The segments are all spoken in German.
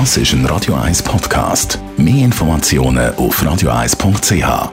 Das ist ein Radio 1 Podcast. Mehr Informationen auf radio1.ch.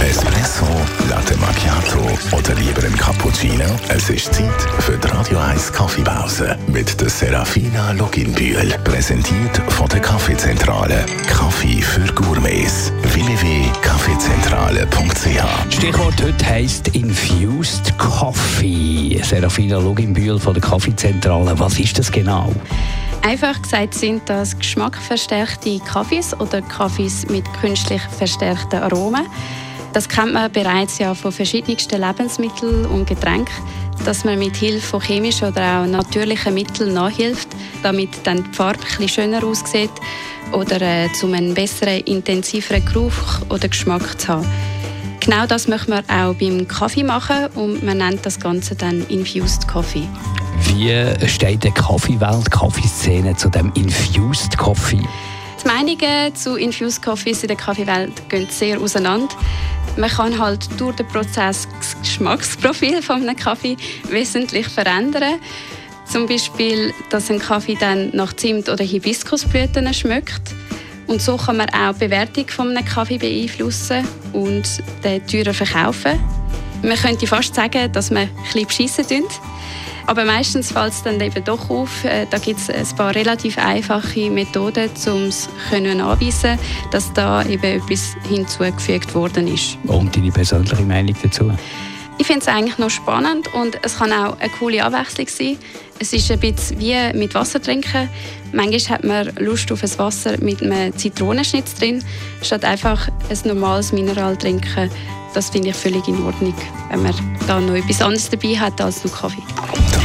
Espresso, Latte Macchiato oder lieber ein Cappuccino? Es ist Zeit für die Radio 1 Kaffeepause mit der Serafina Loginbühl. Präsentiert von der Kaffeezentrale. Kaffee für Gourmets. www.kaffeezentrale.ch Stichwort heute heisst Infused Coffee. Serafina Luginbühl von der Kaffeezentrale. Was ist das genau? Einfach gesagt sind das geschmackverstärkte Kaffees oder Kaffees mit künstlich verstärkten Aromen. Das kennt man bereits ja von verschiedensten Lebensmitteln und Getränken, dass man mit Hilfe von chemischen oder auch natürlichen Mitteln nachhilft, damit dann die Farbe etwas schöner aussieht oder äh, um einen besseren, intensiveren Geruch oder Geschmack zu haben. Genau das möchten wir auch beim Kaffee machen und man nennt das Ganze dann Infused Coffee. Wie steht die Kaffeewelt, Kaffeeszene zu dem Infused Coffee? Die Meinungen zu Infused Coffees in der Kaffeewelt gehen sehr auseinander. Man kann halt durch den Prozess das Geschmacksprofil von einem Kaffee wesentlich verändern. Zum Beispiel, dass ein Kaffee dann nach Zimt oder Hibiskusblüten schmeckt. Und so kann man auch die Bewertung von einem Kaffee beeinflussen und den teurer verkaufen. Man könnte fast sagen, dass man ein bisschen beschissen. Aber meistens fällt es dann eben doch auf. Äh, da gibt es ein paar relativ einfache Methoden, um es anweisen dass da eben etwas hinzugefügt worden ist. Und deine persönliche Meinung dazu? Ich finde es eigentlich noch spannend und es kann auch eine coole Abwechslung sein. Es ist ein bisschen wie mit Wasser trinken. Manchmal hat man Lust auf ein Wasser mit einem Zitronenschnitz drin, statt einfach ein normales Mineral trinken. Das finde ich völlig in Ordnung, wenn man da noch etwas anderes dabei hat als nur Kaffee.